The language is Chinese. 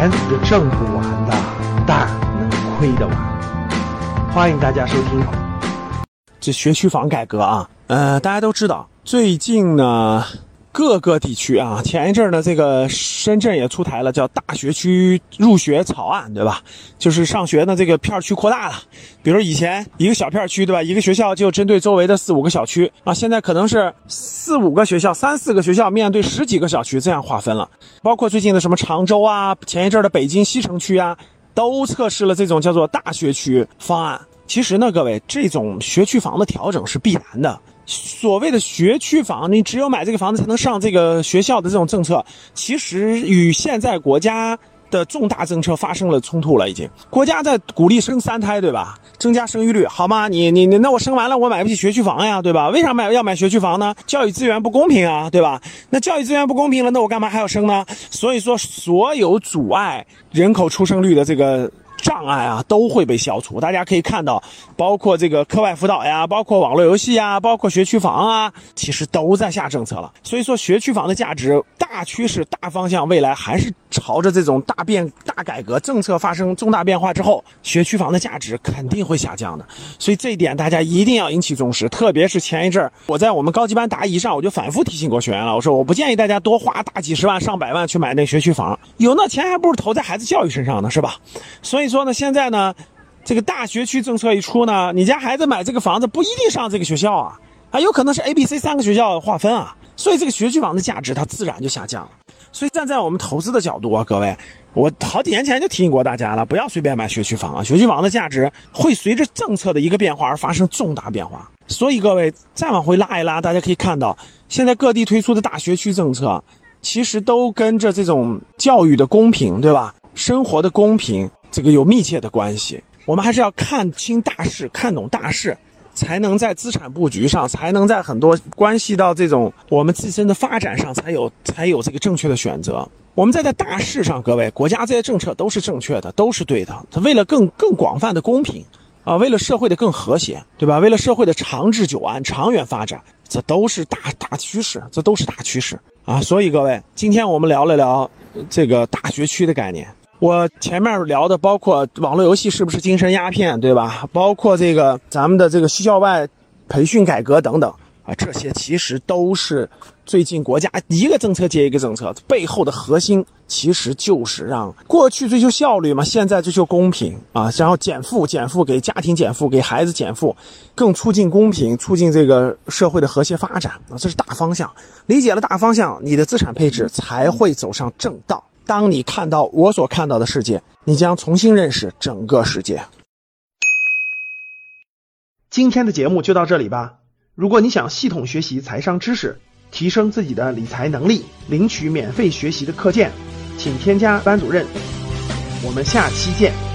钱是挣不完的，但能亏得完。欢迎大家收听。这学区房改革啊，呃，大家都知道，最近呢。各个地区啊，前一阵呢，这个深圳也出台了叫大学区入学草案，对吧？就是上学呢，这个片区扩大了。比如以前一个小片区，对吧？一个学校就针对周围的四五个小区啊，现在可能是四五个学校、三四个学校面对十几个小区这样划分了。包括最近的什么常州啊，前一阵的北京西城区啊，都测试了这种叫做大学区方案。其实呢，各位，这种学区房的调整是必然的。所谓的学区房，你只有买这个房子才能上这个学校的这种政策，其实与现在国家的重大政策发生了冲突了。已经，国家在鼓励生三胎，对吧？增加生育率，好吗？你你你，那我生完了，我买不起学区房呀，对吧？为啥买要买学区房呢？教育资源不公平啊，对吧？那教育资源不公平了，那我干嘛还要生呢？所以说，所有阻碍人口出生率的这个。障碍啊都会被消除，大家可以看到，包括这个课外辅导呀，包括网络游戏呀，包括学区房啊，其实都在下政策了。所以说，学区房的价值大趋势、大方向，未来还是朝着这种大变、大改革政策发生重大变化之后，学区房的价值肯定会下降的。所以这一点大家一定要引起重视，特别是前一阵儿我在我们高级班答疑上，我就反复提醒过学员了，我说我不建议大家多花大几十万、上百万去买那学区房，有那钱还不如投在孩子教育身上呢，是吧？所以。说呢，现在呢，这个大学区政策一出呢，你家孩子买这个房子不一定上这个学校啊，啊，有可能是 A、B、C 三个学校划分啊，所以这个学区房的价值它自然就下降了。所以站在我们投资的角度啊，各位，我好几年前就提醒过大家了，不要随便买学区房啊，学区房的价值会随着政策的一个变化而发生重大变化。所以各位再往回拉一拉，大家可以看到，现在各地推出的大学区政策，其实都跟着这种教育的公平，对吧？生活的公平。这个有密切的关系，我们还是要看清大势，看懂大势，才能在资产布局上，才能在很多关系到这种我们自身的发展上，才有才有这个正确的选择。我们在在大势上，各位国家这些政策都是正确的，都是对的。它为了更更广泛的公平啊，为了社会的更和谐，对吧？为了社会的长治久安、长远发展，这都是大大趋势，这都是大趋势啊。所以各位，今天我们聊了聊这个大学区的概念。我前面聊的包括网络游戏是不是精神鸦片，对吧？包括这个咱们的这个校外培训改革等等啊，这些其实都是最近国家一个政策接一个政策背后的核心，其实就是让过去追求效率嘛，现在追求公平啊，然后减负减负给家庭减负给孩子减负，更促进公平，促进这个社会的和谐发展啊，这是大方向。理解了大方向，你的资产配置才会走上正道。当你看到我所看到的世界，你将重新认识整个世界。今天的节目就到这里吧。如果你想系统学习财商知识，提升自己的理财能力，领取免费学习的课件，请添加班主任。我们下期见。